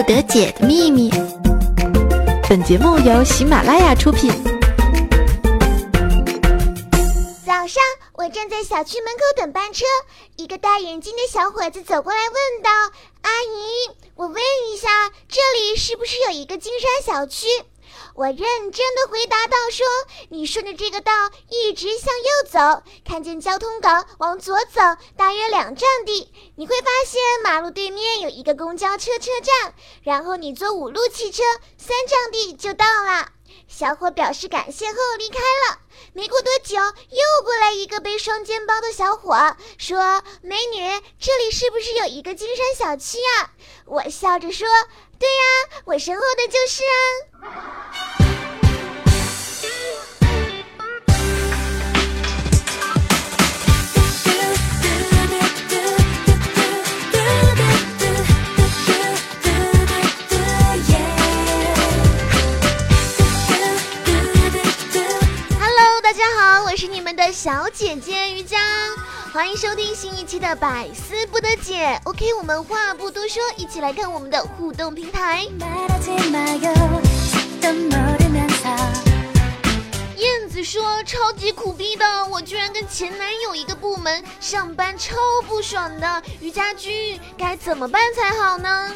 不得解的秘密。本节目由喜马拉雅出品。早上，我站在小区门口等班车，一个戴眼镜的小伙子走过来问道：“阿姨，我问一下，这里是不是有一个金山小区？”我认真的回答道：“说你顺着这个道一直向右走，看见交通岗往左走，大约两站地，你会发现马路对面有一个公交车车站，然后你坐五路汽车，三站地就到了。”小伙表示感谢后离开了。没过多久，又过来一个背双肩包的小伙，说：“美女，这里是不是有一个金山小区啊？”我笑着说：“对呀，我身后的就是啊。”是你们的小姐姐瑜伽，欢迎收听新一期的百思不得解。OK，我们话不多说，一起来看我们的互动平台。燕子说：“超级苦逼的，我居然跟前男友一个部门上班，超不爽的。瑜伽君该怎么办才好呢？”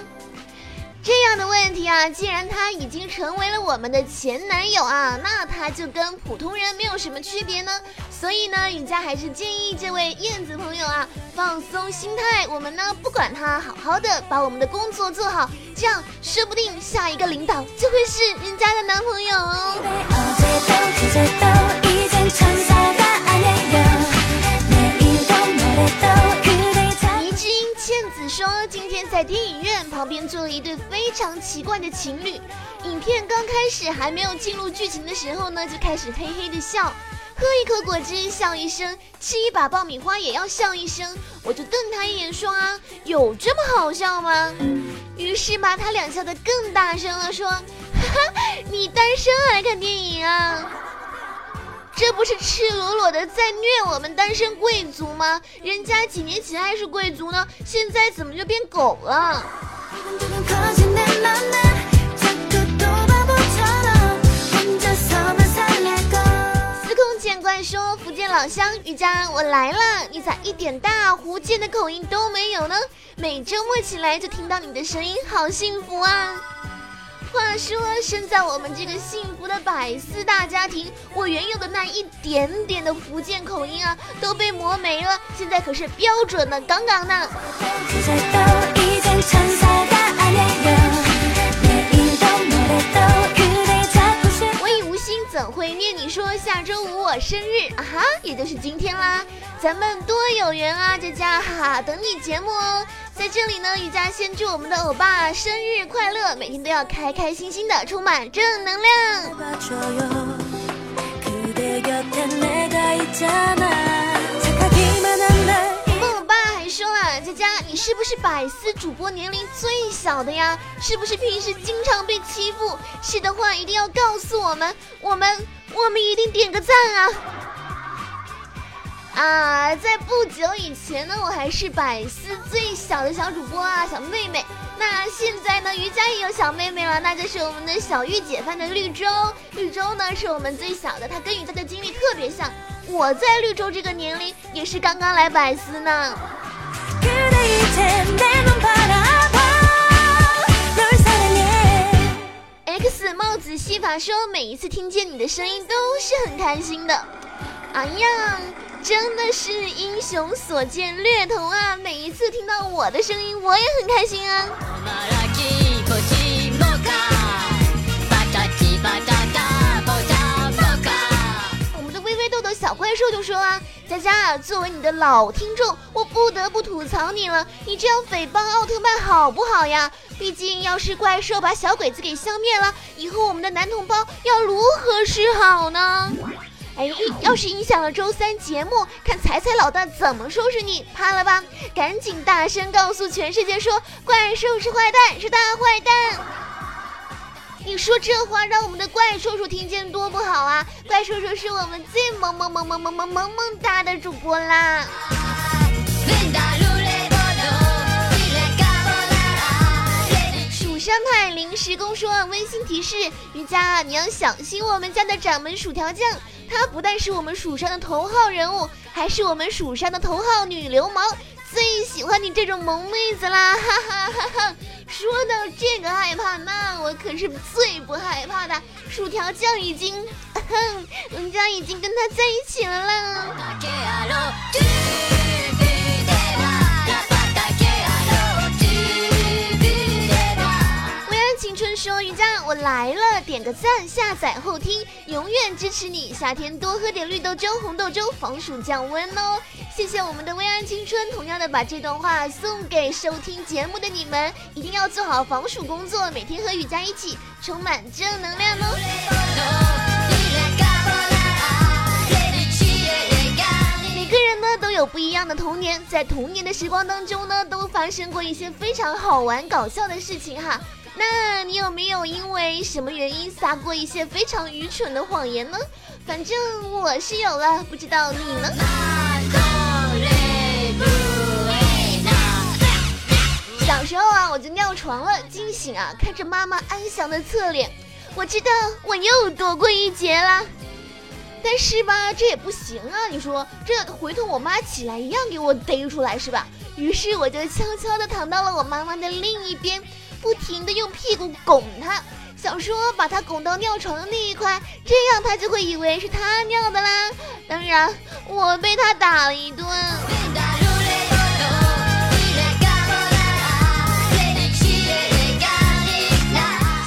这样的问题啊，既然他已经成为了我们的前男友啊，那他就跟普通人没有什么区别呢。所以呢，瑜伽还是建议这位燕子朋友啊，放松心态，我们呢不管他，好好的把我们的工作做好，这样说不定下一个领导就会是人家的男朋友哦。倩子说，今天在电影院旁边坐了一对非常奇怪的情侣，影片刚开始还没有进入剧情的时候呢，就开始嘿嘿的笑，喝一口果汁笑一声，吃一把爆米花也要笑一声，我就瞪他一眼说啊，有这么好笑吗？于是吧，他俩笑得更大声了，说，哈哈，你单身还看电影啊？这不是赤裸裸的在虐我们单身贵族吗？人家几年前还是贵族呢，现在怎么就变狗了？司空见惯说福建老乡瑜伽我来了，你咋一点大福建的口音都没有呢？每周末起来就听到你的声音，好幸福啊！话说，生在我们这个幸福的百思大家庭，我原有的那一点点的福建口音啊，都被磨没了，现在可是标准的杠杠呢。会念你说下周五我生日啊哈，也就是今天啦，咱们多有缘啊，佳佳哈哈，等你节目哦。在这里呢，瑜伽先祝我们的欧巴生日快乐，每天都要开开心心的，充满正能量。是不是百思主播年龄最小的呀？是不是平时经常被欺负？是的话，一定要告诉我们，我们我们一定点个赞啊！啊，在不久以前呢，我还是百思最小的小主播啊，小妹妹。那现在呢，瑜伽也有小妹妹了，那就是我们的小御姐范的绿洲。绿洲呢，是我们最小的，她跟瑜伽的经历特别像。我在绿洲这个年龄，也是刚刚来百思呢。X 帽子戏法说，每一次听见你的声音都是很开心的。哎呀！真的是英雄所见略同啊！每一次听到我的声音，我也很开心啊。小怪兽就说啊，佳佳，作为你的老听众，我不得不吐槽你了，你这样诽谤奥特曼好不好呀？毕竟要是怪兽把小鬼子给消灭了，以后我们的男同胞要如何是好呢？哎，要是影响了周三节目，看彩彩老大怎么收拾你，怕了吧？赶紧大声告诉全世界说，怪兽是坏蛋，是大坏蛋！你说这话让我们的怪叔叔听见多不好啊！怪叔叔是我们最萌萌萌萌萌萌萌萌哒的主播啦！山派临时工说温馨提示：瑜伽，你要小心我们家的掌门薯条酱，他不但是我们蜀山的头号人物，还是我们蜀山的头号女流氓，最喜欢你这种萌妹子啦！哈哈哈哈！说到这个害怕，那我可是最不害怕的。薯条酱已经，哼人家已经跟他在一起了啦。说瑜伽，我来了，点个赞，下载后听，永远支持你。夏天多喝点绿豆粥、红豆粥，防暑降温哦。谢谢我们的微安青春，同样的把这段话送给收听节目的你们，一定要做好防暑工作，每天和瑜伽一起，充满正能量哦。每个人呢都有不一样的童年，在童年的时光当中呢，都发生过一些非常好玩、搞笑的事情哈。那你有没有因为什么原因撒过一些非常愚蠢的谎言呢？反正我是有了，不知道你呢？小时候啊，我就尿床了，惊醒啊，看着妈妈安详的侧脸，我知道我又躲过一劫了。但是吧，这也不行啊，你说这回头我妈起来一样给我逮出来是吧？于是我就悄悄的躺到了我妈妈的另一边。不停的用屁股拱他，想说把他拱到尿床的那一块，这样他就会以为是他尿的啦。当然，我被他打了一顿。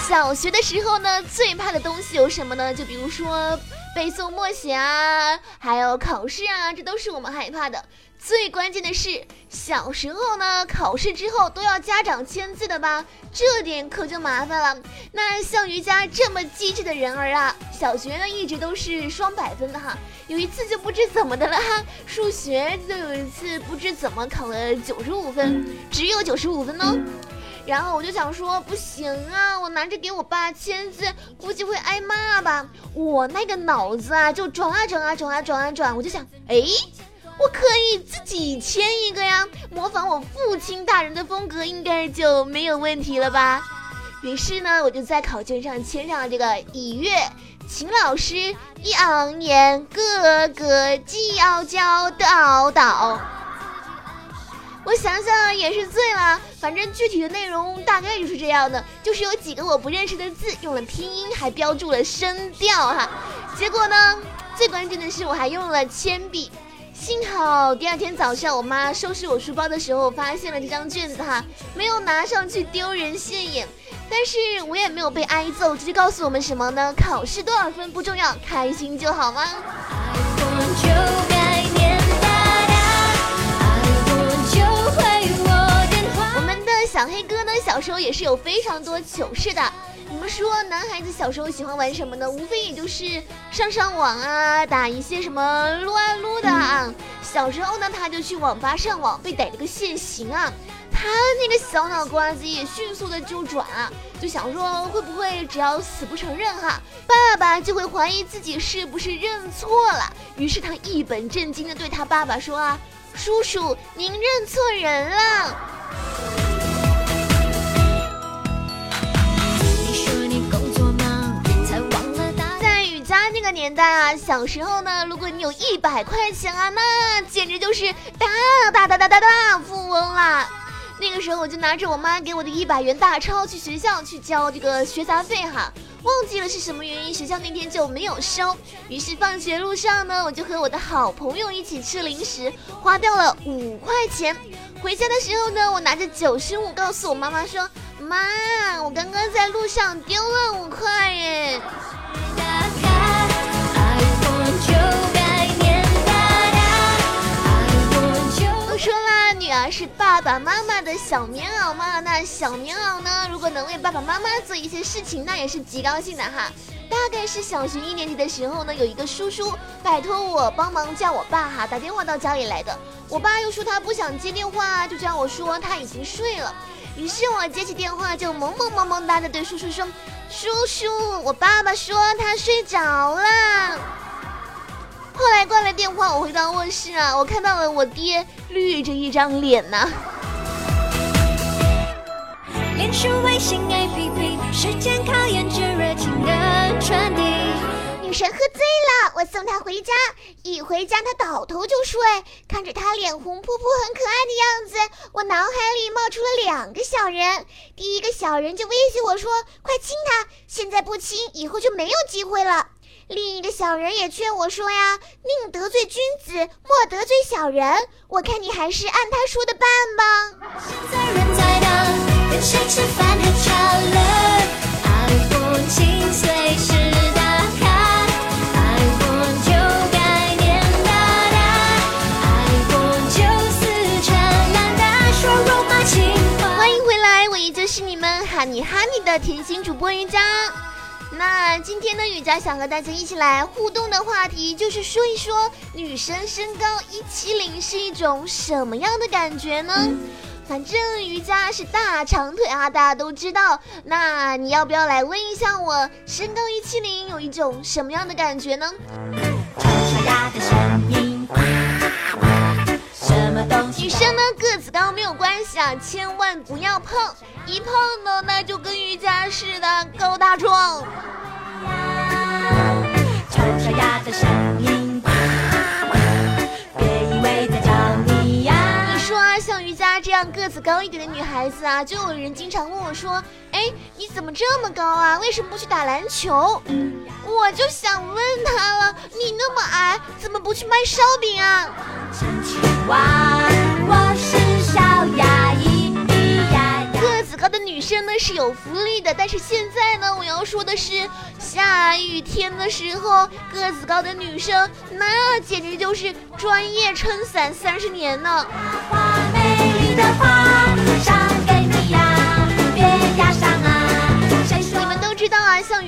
小学的时候呢，最怕的东西有什么呢？就比如说背诵默写啊，还有考试啊，这都是我们害怕的。最关键的是，小时候呢，考试之后都要家长签字的吧？这点可就麻烦了。那像瑜伽这么机智的人儿啊，小学呢一直都是双百分的哈。有一次就不知怎么的了哈，数学就有一次不知怎么考了九十五分，只有九十五分哦。然后我就想说，不行啊，我拿着给我爸签字，估计会挨骂吧。我那个脑子啊，就转啊转啊转啊转啊转，我就想，哎。我可以自己签一个呀，模仿我父亲大人的风格，应该就没有问题了吧？于是呢，我就在考卷上签上了这个以月，秦老师一昂言，哥哥既傲娇的傲倒。我想想也是醉了，反正具体的内容大概就是这样的，就是有几个我不认识的字，用了拼音，还标注了声调哈。结果呢，最关键的是我还用了铅笔。幸好第二天早上，我妈收拾我书包的时候发现了这张卷子哈，没有拿上去丢人现眼，但是我也没有被挨揍，这就告诉我们什么呢？考试多少分不重要，开心就好吗？我们的小黑哥呢，小时候也是有非常多糗事的。你们说男孩子小时候喜欢玩什么呢？无非也就是上上网啊，打一些什么撸啊撸的。小时候呢，他就去网吧上网，被逮了个现行啊。他那个小脑瓜子也迅速的就转啊，就想说会不会只要死不承认哈，爸爸就会怀疑自己是不是认错了。于是他一本正经的对他爸爸说啊：“叔叔，您认错人了。”年代啊，小时候呢，如果你有一百块钱啊，那简直就是大大大大大大富翁啦。那个时候我就拿着我妈给我的一百元大钞去学校去交这个学杂费哈，忘记了是什么原因，学校那天就没有收。于是放学路上呢，我就和我的好朋友一起吃零食，花掉了五块钱。回家的时候呢，我拿着九十五告诉我妈妈说：“妈，我刚刚在路上丢了五块耶。”是爸爸妈妈的小棉袄吗？那小棉袄呢？如果能为爸爸妈妈做一些事情，那也是极高兴的哈。大概是小学一年级的时候呢，有一个叔叔拜托我帮忙叫我爸哈打电话到家里来的。我爸又说他不想接电话，就叫我说他已经睡了。于是我接起电话，就萌萌萌萌哒的对叔叔说：“叔叔，我爸爸说他睡着了。”后来挂了电话，我回到卧室啊，我看到了我爹绿着一张脸呐。是微信 APP，时间考验着热情的传递。女神喝醉了，我送她回家。一回家，她倒头就睡，看着她脸红扑扑、很可爱的样子，我脑海里冒出了两个小人。第一个小人就威胁我说：“快亲她，现在不亲，以后就没有机会了。”另一个小人也劝我说：“呀，宁得罪君子，莫得罪小人。我看你还是按他说的办吧。”现在人在当，跟谁吃饭还吵了？iPhone 请随时打开，iPhone 就该念哒哒，iPhone 就死缠烂打，说肉麻情话。欢迎回来，我依旧是你们哈尼哈尼的甜心主播瑜伽。那今天呢，雨佳想和大家一起来互动的话题就是说一说女生身高一七零是一种什么样的感觉呢？反正瑜伽是大长腿啊，大家都知道。那你要不要来问一下我，身高一七零有一种什么样的感觉呢？女生呢个子高没有关系啊，千万不要碰，一碰呢那就跟瑜伽似的高大壮。吵吵呀的声音，别以为在找你呀。你说啊，像瑜伽这样个子高一点的女孩子啊，就有人经常问我说：“哎，你怎么这么高啊？为什么不去打篮球？”我就想问他了，你那么矮，怎么不去卖烧饼啊？高的女生呢是有福利的，但是现在呢，我要说的是，下雨天的时候，个子高的女生那简直就是专业撑伞三十年呢。花花美丽的花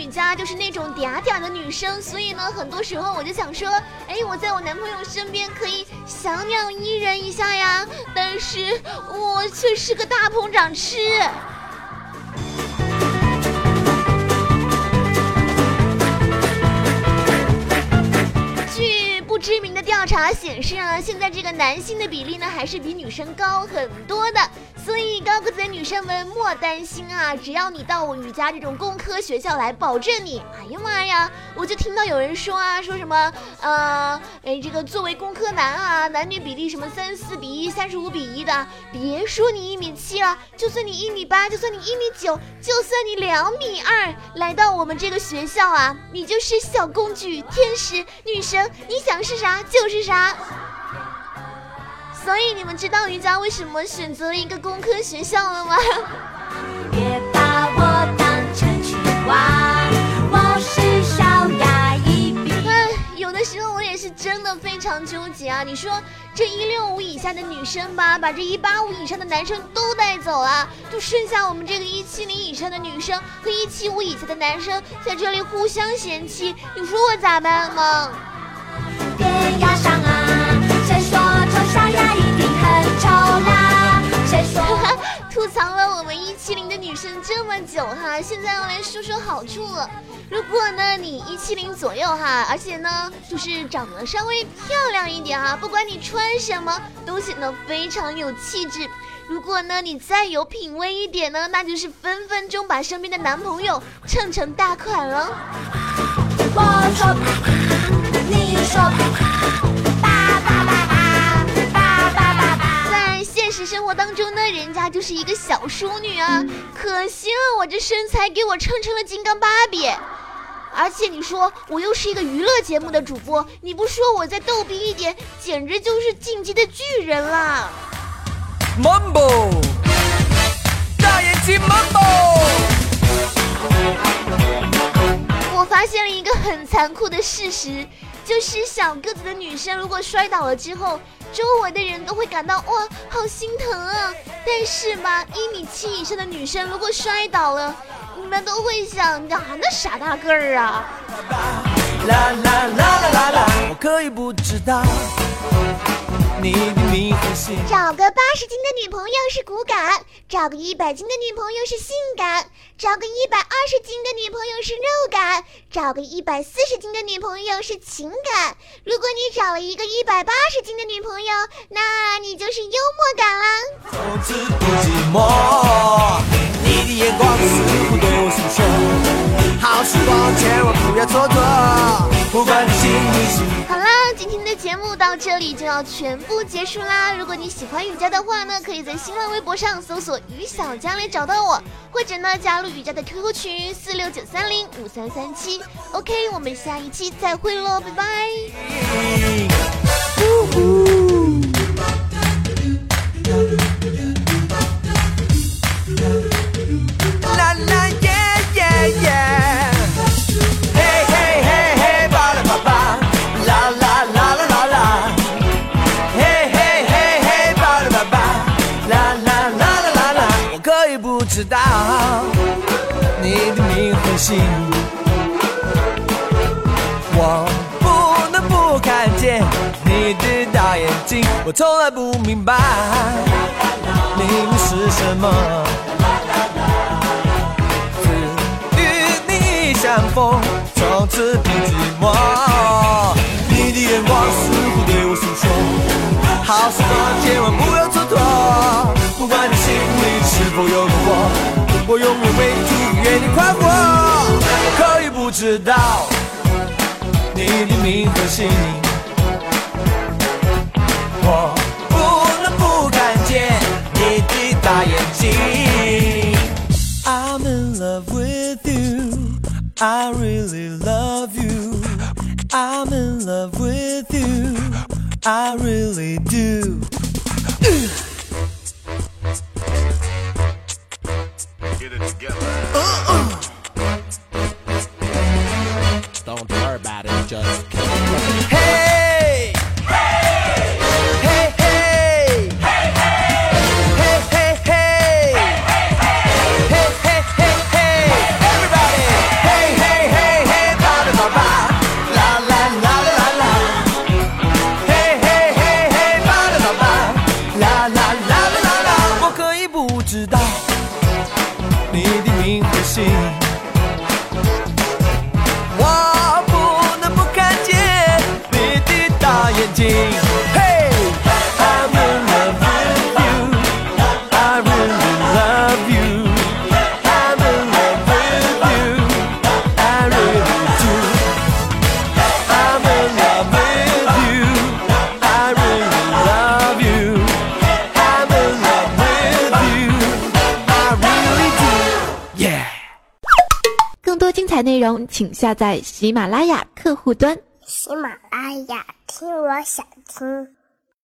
家，就是那种嗲嗲的女生，所以呢，很多时候我就想说，哎，我在我男朋友身边可以小鸟依人一下呀，但是我却是个大鹏展翅。查显示啊，现在这个男性的比例呢，还是比女生高很多的。所以高个子的女生们莫担心啊，只要你到我瑜伽这种工科学校来，保证你。哎呀妈呀，我就听到有人说啊，说什么呃，哎，这个作为工科男啊，男女比例什么三四比一、三十五比一的，别说你一米七了，就算你一米八，就算你一米九，就算你两米二，来到我们这个学校啊，你就是小公举、天使、女神，你想是啥就是啥。所以你们知道瑜伽为什么选择一个工科学校了吗？别把我当成青蛙，我是小牙一有的时候我也是真的非常纠结啊！你说这一六五以下的女生吧，把这一八五以上的男生都带走了，就剩下我们这个一七零以上的女生和一七五以下的男生在这里互相嫌弃，你说我咋办呢？久哈，现在要来说说好处了。如果呢你一七零左右哈，而且呢就是长得稍微漂亮一点哈，不管你穿什么都显得非常有气质。如果呢你再有品味一点呢，那就是分分钟把身边的男朋友蹭成大款了。现实生活当中呢，人家就是一个小淑女啊，可惜了我这身材给我撑成了金刚芭比。而且你说我又是一个娱乐节目的主播，你不说我再逗逼一点，简直就是进击的巨人啦！！Mumbo，大眼睛 Mumbo 我发现了一个很残酷的事实，就是小个子的女生如果摔倒了之后，周围的人都会感到哇，好心疼啊。但是吧，一米七以上的女生如果摔倒了，你们都会想啊，那傻大个儿啊。啦啦啦啦啦啦，我可以不知道你的迷。找个八十斤的女朋友是骨感，找个一百斤的女朋友是性感，找个一百二十斤的女朋友是肉感，找个一百四十斤的女朋友是情感。如果你找了一个一百八十斤的女朋友，那你就是幽默感啦。从此不寂寞。你你的眼光似乎对我诉说，好时光千万不要蹉跎，不管你心里是。今天的节目到这里就要全部结束啦。如果你喜欢雨佳的话呢，可以在新浪微博上搜索“雨小佳”来找到我，或者呢加入雨佳的 QQ 群四六九三零五三三七。OK，我们下一期再会喽，拜拜。知道你的名和姓，我不能不看见你的大眼睛，我从来不明白你是什么。与你相逢，从此不寂寞。你的眼光似乎对我诉说，好时光千万不要蹉跎。不管你心里是否有个我，永远为你祝福愿你快活。我可以不知道你的名和姓，我不能不看见你的大眼睛。I'm in love with you. I really love you. I'm in love with you. I really do. Hey, I'm in love with you. I really love you. I'm in love with you. I really do. I'm in love with you. I really love you. I'm in love with you. I really do. Yeah. 更多精彩内容，请下载喜马拉雅客户端。喜马拉雅，听我想听。